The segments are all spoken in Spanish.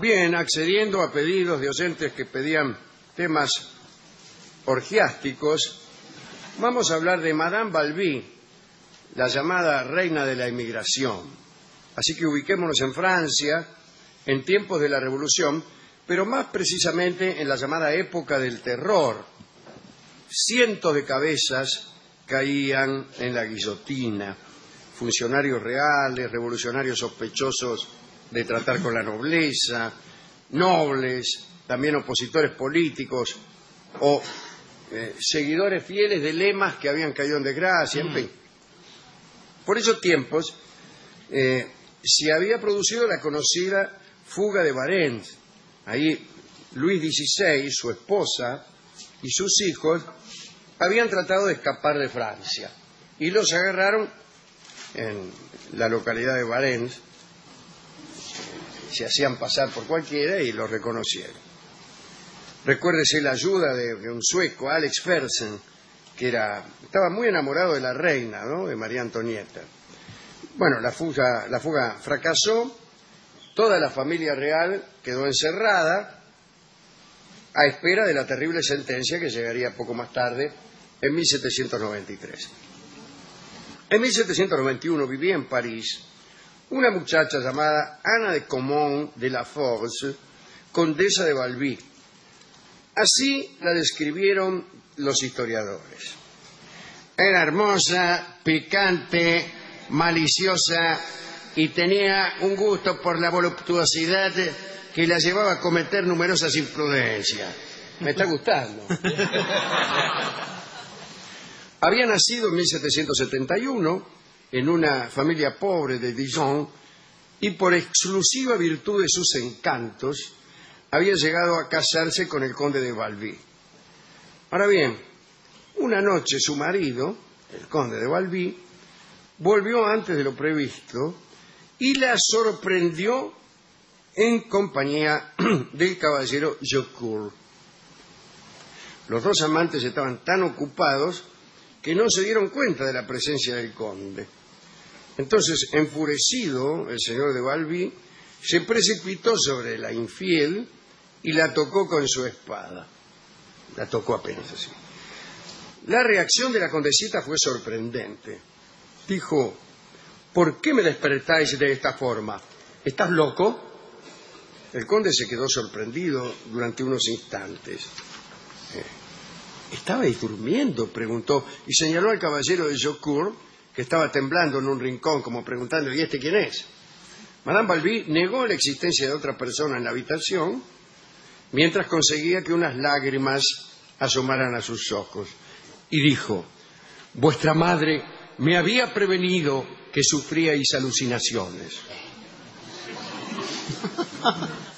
Bien, accediendo a pedidos de oyentes que pedían temas orgiásticos, vamos a hablar de Madame Balbi, la llamada reina de la emigración. Así que ubiquémonos en Francia, en tiempos de la Revolución, pero más precisamente en la llamada época del terror. Cientos de cabezas caían en la guillotina, funcionarios reales, revolucionarios sospechosos de tratar con la nobleza, nobles, también opositores políticos o eh, seguidores fieles de lemas que habían caído en desgracia, en fin. Por esos tiempos eh, se había producido la conocida fuga de Varens. Ahí Luis XVI, su esposa y sus hijos habían tratado de escapar de Francia y los agarraron en la localidad de Varens se hacían pasar por cualquiera y los reconocieron. Recuérdese la ayuda de, de un sueco, Alex Fersen, que era, estaba muy enamorado de la reina, ¿no? de María Antonieta. Bueno, la fuga, la fuga fracasó, toda la familia real quedó encerrada a espera de la terrible sentencia que llegaría poco más tarde, en 1793. En 1791 vivía en París una muchacha llamada Ana de Comont de la Force, condesa de Balbi. Así la describieron los historiadores. Era hermosa, picante, maliciosa y tenía un gusto por la voluptuosidad que la llevaba a cometer numerosas imprudencias. Me está gustando. Había nacido en 1771 en una familia pobre de Dijon y por exclusiva virtud de sus encantos había llegado a casarse con el conde de Valby. Ahora bien, una noche su marido, el conde de Valby, volvió antes de lo previsto y la sorprendió en compañía del caballero Jocourt. Los dos amantes estaban tan ocupados que no se dieron cuenta de la presencia del conde. Entonces, enfurecido, el señor de Balbi se precipitó sobre la infiel y la tocó con su espada. La tocó apenas así. La reacción de la condesita fue sorprendente. Dijo, ¿por qué me despertáis de esta forma? ¿Estás loco? El conde se quedó sorprendido durante unos instantes. Eh, ¿Estabais durmiendo? preguntó y señaló al caballero de Jocourt estaba temblando en un rincón como preguntando ¿y este quién es? Madame Balbi negó la existencia de otra persona en la habitación mientras conseguía que unas lágrimas asomaran a sus ojos y dijo Vuestra madre me había prevenido que sufríais alucinaciones.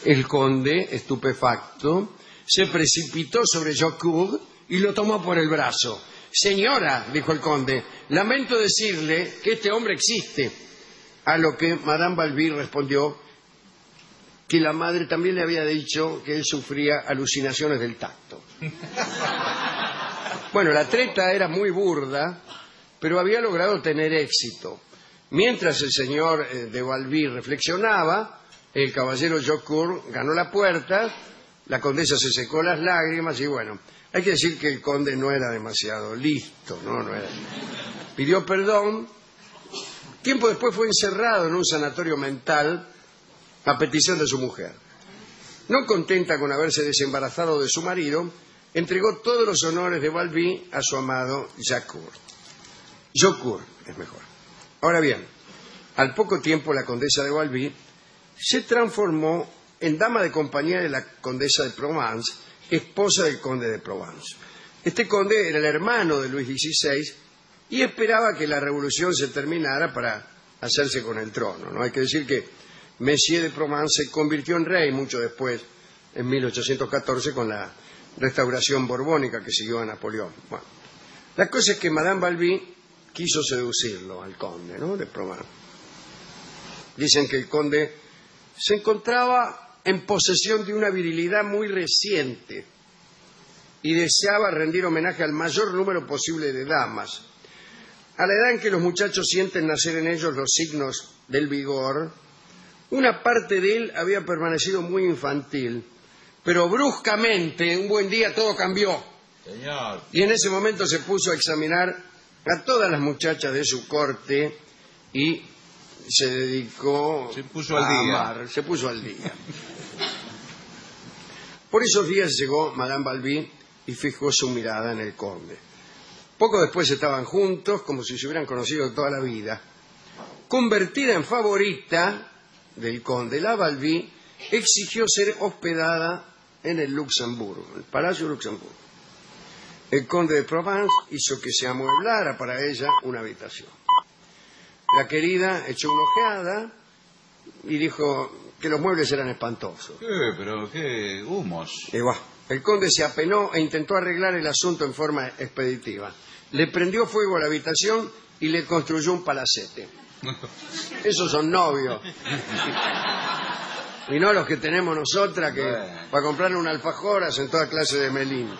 El conde, estupefacto, se precipitó sobre Jocourt y lo tomó por el brazo. Señora, dijo el conde, lamento decirle que este hombre existe. A lo que Madame Balbi respondió que la madre también le había dicho que él sufría alucinaciones del tacto. Bueno, la treta era muy burda, pero había logrado tener éxito. Mientras el señor eh, de Balbi reflexionaba, el caballero Jocourt ganó la puerta, la condesa se secó las lágrimas y bueno, hay que decir que el conde no era demasiado listo, ¿no? era. Pidió perdón. Tiempo después fue encerrado en un sanatorio mental a petición de su mujer. No contenta con haberse desembarazado de su marido, entregó todos los honores de Balbi a su amado Jacourt. Jocourt es mejor. Ahora bien, al poco tiempo la condesa de Balbi se transformó en dama de compañía de la condesa de Provence esposa del conde de Provence. Este conde era el hermano de Luis XVI y esperaba que la revolución se terminara para hacerse con el trono. ¿no? Hay que decir que Messier de Provence se convirtió en rey mucho después, en 1814, con la restauración borbónica que siguió a Napoleón. Bueno, la cosa es que Madame Balbi quiso seducirlo al conde ¿no? de Provence. Dicen que el conde se encontraba en posesión de una virilidad muy reciente y deseaba rendir homenaje al mayor número posible de damas. A la edad en que los muchachos sienten nacer en ellos los signos del vigor, Una parte de él había permanecido muy infantil, pero bruscamente, un buen día, todo cambió. Señor. Y en ese momento se puso a examinar a todas las muchachas de su corte y se dedicó Se puso al a día. amar, se puso al día. Por esos días llegó Madame Balbi y fijó su mirada en el conde. Poco después estaban juntos, como si se hubieran conocido toda la vida. Convertida en favorita del conde, la Balbi exigió ser hospedada en el Luxemburgo, el Palacio Luxemburgo. El conde de Provence hizo que se amueblara para ella una habitación. La querida echó una ojeada y dijo que los muebles eran espantosos. ¿Qué? Pero qué humos. Y bah, el conde se apenó e intentó arreglar el asunto en forma expeditiva. Le prendió fuego a la habitación y le construyó un palacete. Esos son novios. Y no los que tenemos nosotras que Bueno. para comprarle un alfajor hacen toda clase de melindres.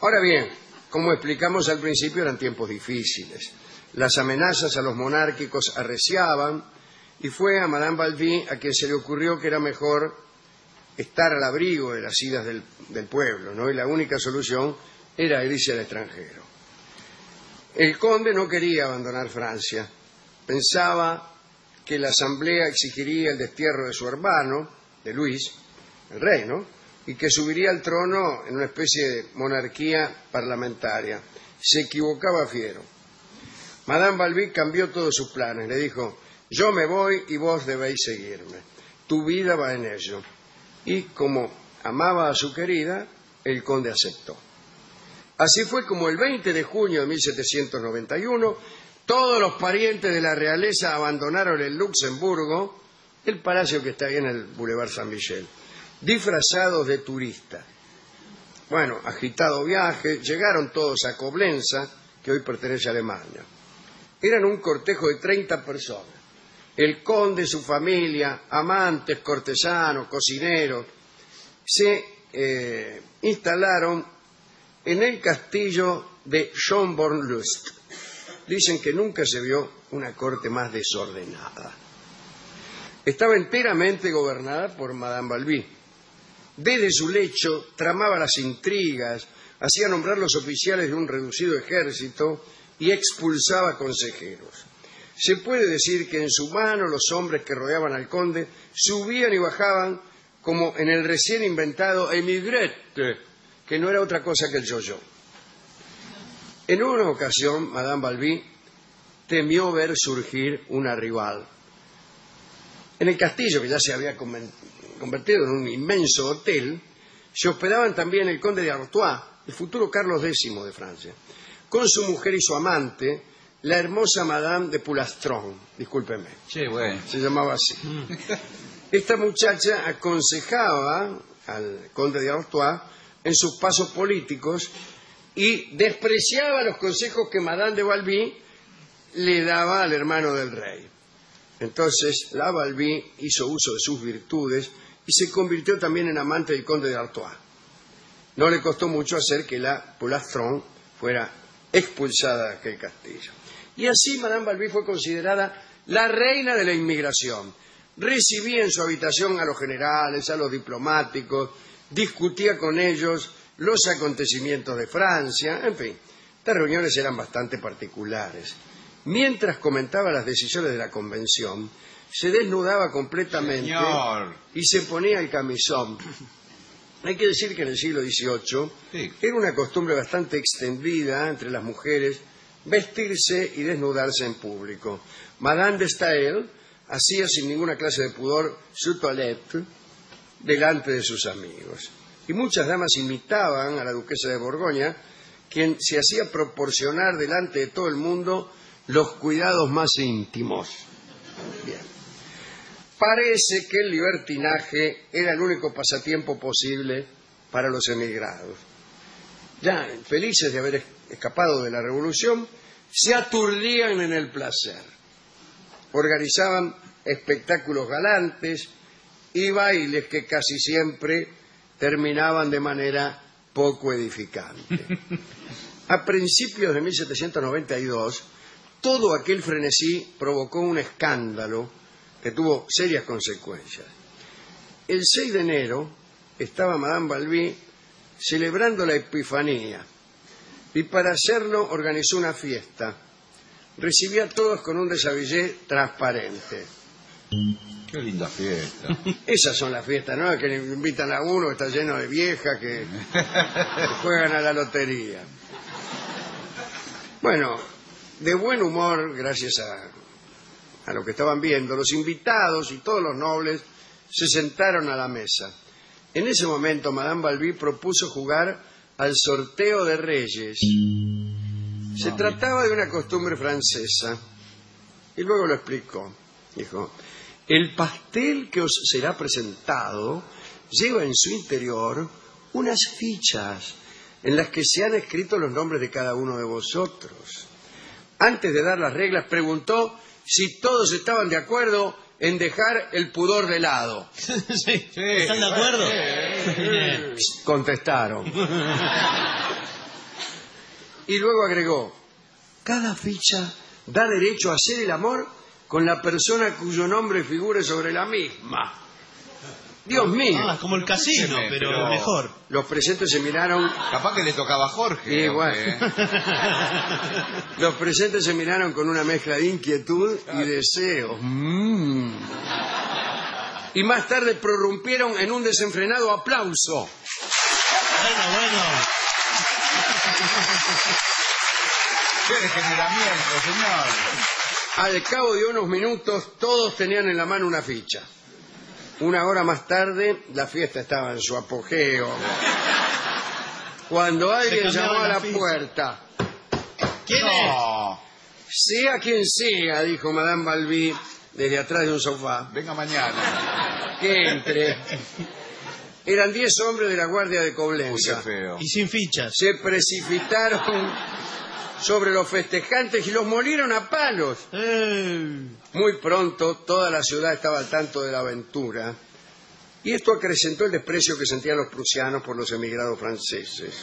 Ahora bien, como explicamos al principio, eran tiempos difíciles. Las amenazas a los monárquicos arreciaban y fue a Madame Balbi a quien se le ocurrió que era mejor estar al abrigo de las idas del, del pueblo, ¿no? Y la única solución era irse al extranjero. El conde no quería abandonar Francia. Pensaba que la asamblea exigiría el destierro de su hermano, de Luis, el rey, ¿no? Y que subiría al trono en una especie de monarquía parlamentaria. Se equivocaba fiero. Madame Balbi cambió todos sus planes. Le dijo, yo me voy y vos debéis seguirme. Tu vida va en ello. Y como amaba a su querida, el conde aceptó. Así fue como el 20 de junio de 1791, todos los parientes de la realeza abandonaron el Luxemburgo, el palacio que está ahí en el Boulevard San Michel, disfrazados de turistas. Bueno, agitado viaje, llegaron todos a Coblenza, que hoy pertenece a Alemania. Eran un cortejo de 30 personas. El conde, su familia, amantes, cortesanos, cocineros, se eh, instalaron en el castillo de Schönborn-Lust. Dicen que nunca se vio una corte más desordenada. Estaba enteramente gobernada por Madame Balbi. Desde su lecho tramaba las intrigas, hacía nombrar los oficiales de un reducido ejército y expulsaba consejeros. Se puede decir que en su mano los hombres que rodeaban al conde subían y bajaban como en el recién inventado emigrete, que no era otra cosa que el yo-yo. En una ocasión, Madame Balbi temió ver surgir una rival. En el castillo, que ya se había convertido en un inmenso hotel, se hospedaban también el conde de Artois, el futuro Carlos X de Francia, con su mujer y su amante, la hermosa Madame de Pulastron, discúlpeme, Che, bueno. se llamaba así. Esta muchacha aconsejaba al conde de Artois en sus pasos políticos y despreciaba los consejos que Madame de Balbi le daba al hermano del rey. Entonces, la Balbi hizo uso de sus virtudes y se convirtió también en amante del conde de Artois. No le costó mucho hacer que la Polastron fuera expulsada de aquel castillo. Y así Madame Balbi fue considerada la reina de la inmigración. Recibía en su habitación a los generales, a los diplomáticos, discutía con ellos los acontecimientos de Francia, en fin, estas reuniones eran bastante particulares. Mientras comentaba las decisiones de la convención, se desnudaba completamente Señor. y se ponía el camisón. Hay que decir que en el siglo XVIII Sí. era una costumbre bastante extendida entre las mujeres vestirse y desnudarse en público. Madame de Staël hacía sin ninguna clase de pudor su toilette delante de sus amigos. Y muchas damas imitaban a la duquesa de Borgoña, quien se hacía proporcionar delante de todo el mundo los cuidados más íntimos. Bien. Parece que el libertinaje era el único pasatiempo posible para los emigrados. Ya felices de haber es- escapado de la revolución, se aturdían en el placer. Organizaban espectáculos galantes y bailes que casi siempre terminaban de manera poco edificante. A principios de 1792, todo aquel frenesí provocó un escándalo que tuvo serias consecuencias. El 6 de enero estaba Madame Balbi celebrando la Epifanía y para hacerlo organizó una fiesta. Recibía a todos con un desabillé transparente. Qué linda fiesta. Esas son las fiestas, ¿no? Que le invitan a uno que está lleno de viejas que, que juegan a la lotería. Bueno, de buen humor, gracias a, a lo que estaban viendo, los invitados y todos los nobles se sentaron a la mesa. En ese momento, Madame Balbi propuso jugar al sorteo de reyes. Se trataba de una costumbre francesa. Y luego lo explicó. Dijo, el pastel que os será presentado lleva en su interior unas fichas en las que se han escrito los nombres de cada uno de vosotros. Antes de dar las reglas, preguntó si todos estaban de acuerdo en dejar el pudor de lado. Sí. ¿Están de acuerdo? Contestaron. Y luego agregó, cada ficha da derecho a hacer el amor con la persona cuyo nombre figure sobre la misma. Dios mío. Ah, como el casino, Escúcheme, pero, pero- mejor. Los presentes se miraron, Capaz que le tocaba a Jorge. Aunque- los presentes se miraron con una mezcla de inquietud y deseo. Mm. Y más tarde prorrumpieron en un desenfrenado aplauso. Bueno, bueno. Qué degeneramiento, señor. Al cabo de unos minutos todos tenían en la mano una ficha. Una hora más tarde la fiesta estaba en su apogeo. Cuando alguien llamó a la puerta, ¿Quién es? No. sea quien sea, dijo Madame Balbi desde atrás de un sofá, Venga mañana. que entre. Eran diez hombres de la Guardia de Uy, qué Coblenza. feo. Y sin fichas. Se precipitaron sobre los festejantes y los molieron a palos. Eh, Muy pronto toda la ciudad estaba al tanto de la aventura y esto acrecentó el desprecio que sentían los prusianos por los emigrados franceses.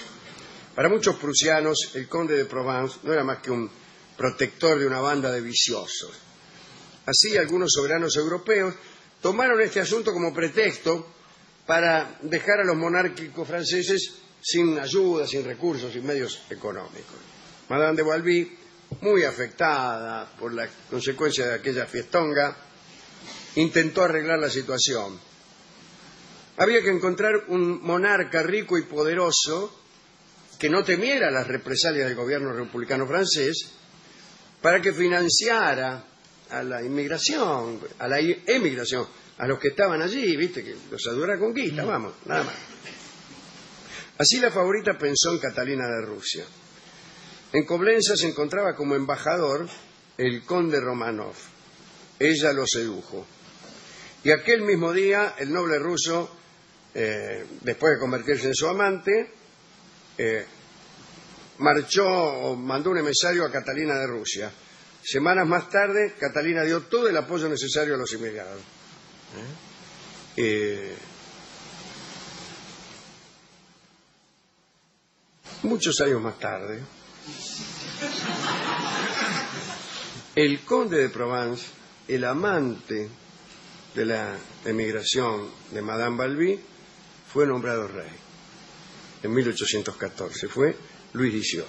Para muchos prusianos el conde de Provence no era más que un protector de una banda de viciosos. Así algunos soberanos europeos tomaron este asunto como pretexto para dejar a los monárquicos franceses sin ayuda, sin recursos, sin medios económicos. Madame de Balbi, muy afectada por la consecuencia de aquella fiestonga, intentó arreglar la situación. Había que encontrar un monarca rico y poderoso que no temiera las represalias del gobierno republicano francés para que financiara a la inmigración, a la emigración, a los que estaban allí, viste, que los ayudó a la conquista, vamos, nada más. Así la favorita pensó en Catalina de Rusia. En Coblenza se encontraba como embajador el conde Romanov. Ella lo sedujo. Y aquel mismo día el noble ruso, eh, después de convertirse en su amante, eh, marchó o mandó un emisario a Catalina de Rusia. Semanas más tarde, Catalina dio todo el apoyo necesario a los inmigrantes. Eh, muchos años más tarde, el conde de Provence, el amante de la emigración de Madame Balbi, fue nombrado rey en 1814. Fue Luis XVIII.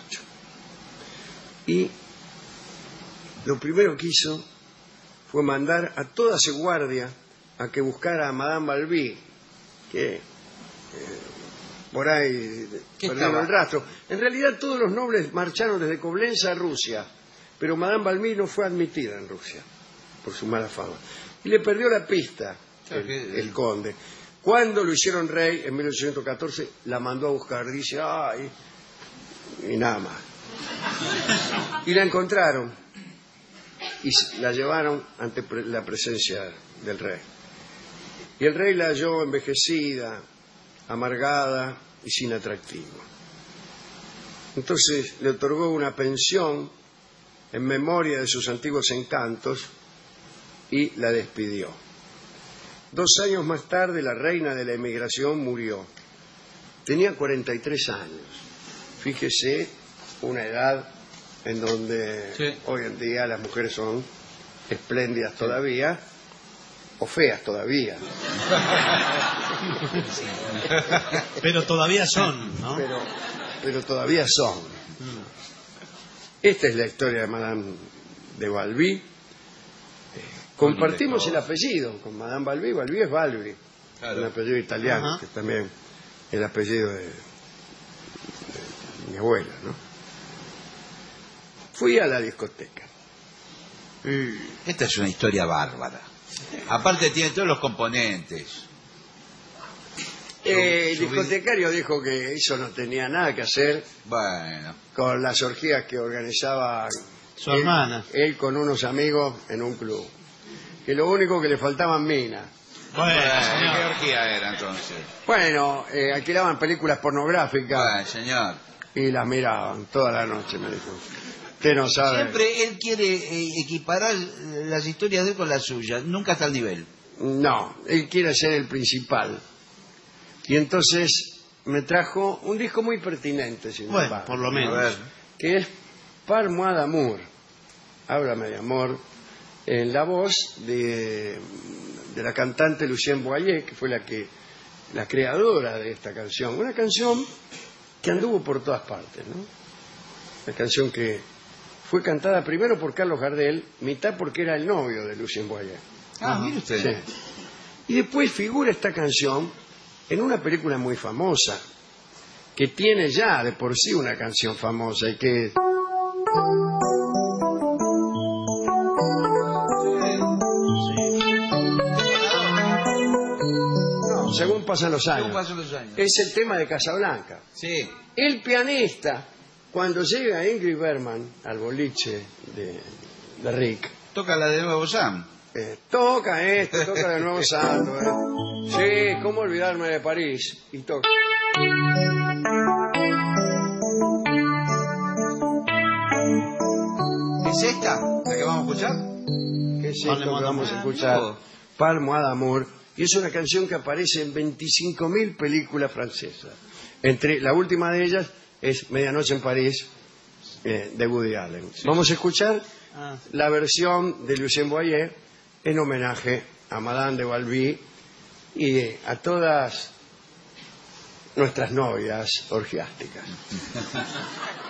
Y lo primero que hizo fue mandar a toda su guardia a que buscara a Madame Balbi, que eh, por ahí ¿Qué perdieron el rastro. En realidad todos los nobles marcharon desde Coblenza a Rusia, pero Madame Balbi no fue admitida en Rusia por su mala fama. Y le perdió la pista el, el conde. Cuando lo hicieron rey en 1814, la mandó a buscar. Dice, ay, y nada más. Y la encontraron y la llevaron ante la presencia del rey. Y el rey la halló envejecida, amargada y sin atractivo. Entonces le otorgó una pensión en memoria de sus antiguos encantos y la despidió. Dos años más tarde la reina de la emigración murió. Tenía 43 años. Fíjese, una edad en donde Sí. hoy en día las mujeres son espléndidas todavía o feas todavía, Pero todavía son, ¿no? pero, pero todavía son. Esta es la historia de Madame de Balbi. Eh, Compartimos el apellido con Madame Balbi. Balbi es Balbi, Claro. un apellido italiano, Ajá. que es también el apellido de, de mi abuela. ¿no? Fui a la discoteca. Esta es una historia bárbara. Aparte tiene todos los componentes. Eh, el discotecario dijo que eso no tenía nada que hacer Bueno, con las orgías que organizaba Su él, hermana. él con unos amigos en un club. Que lo único que le faltaban minas. Bueno, ¿qué orgía era entonces? Bueno, eh, alquilaban películas pornográficas Bueno, señor. y las miraban toda la noche, me dijo. Usted no sabe. Siempre él quiere eh, equiparar eh, las historias de él con las suyas. Nunca está al nivel. No, él quiere ser el principal. Y entonces me trajo un disco muy pertinente, sin Bueno, embargo, por lo menos. que es Par moi d'amour. Háblame de amor. En la voz de, de la cantante Lucien Boyer, que fue la que la creadora de esta canción. Una canción que anduvo por todas partes, ¿no? Una canción que fue cantada primero por Carlos Gardel, mitad porque era el novio de Lucien Boyer. Ah, mire usted. Sí. Y después figura esta canción en una película muy famosa, que tiene ya de por sí una canción famosa y que... No, según pasan los ¿Cómo años. pasan los años? Es el tema de Casablanca. Sí. El pianista, cuando llega Ingrid Bergman al boliche de, de Rick, Toca la de nuevo Sam. eh, toca esto, toca de nuevo Santo. eh. Sí, ¿cómo olvidarme de París? Y toca. ¿Es esta la que vamos a escuchar? ¿Qué es esto que vamos a d'amour. escuchar? Palmo d'Amour. Y es una canción que aparece en 25.000 películas francesas. Entre la última de ellas es Medianoche en París, eh, de Woody Allen. Vamos a escuchar Ah, la versión de Lucien Boyer en homenaje a Madame de Balbi y a todas nuestras novias orgiásticas.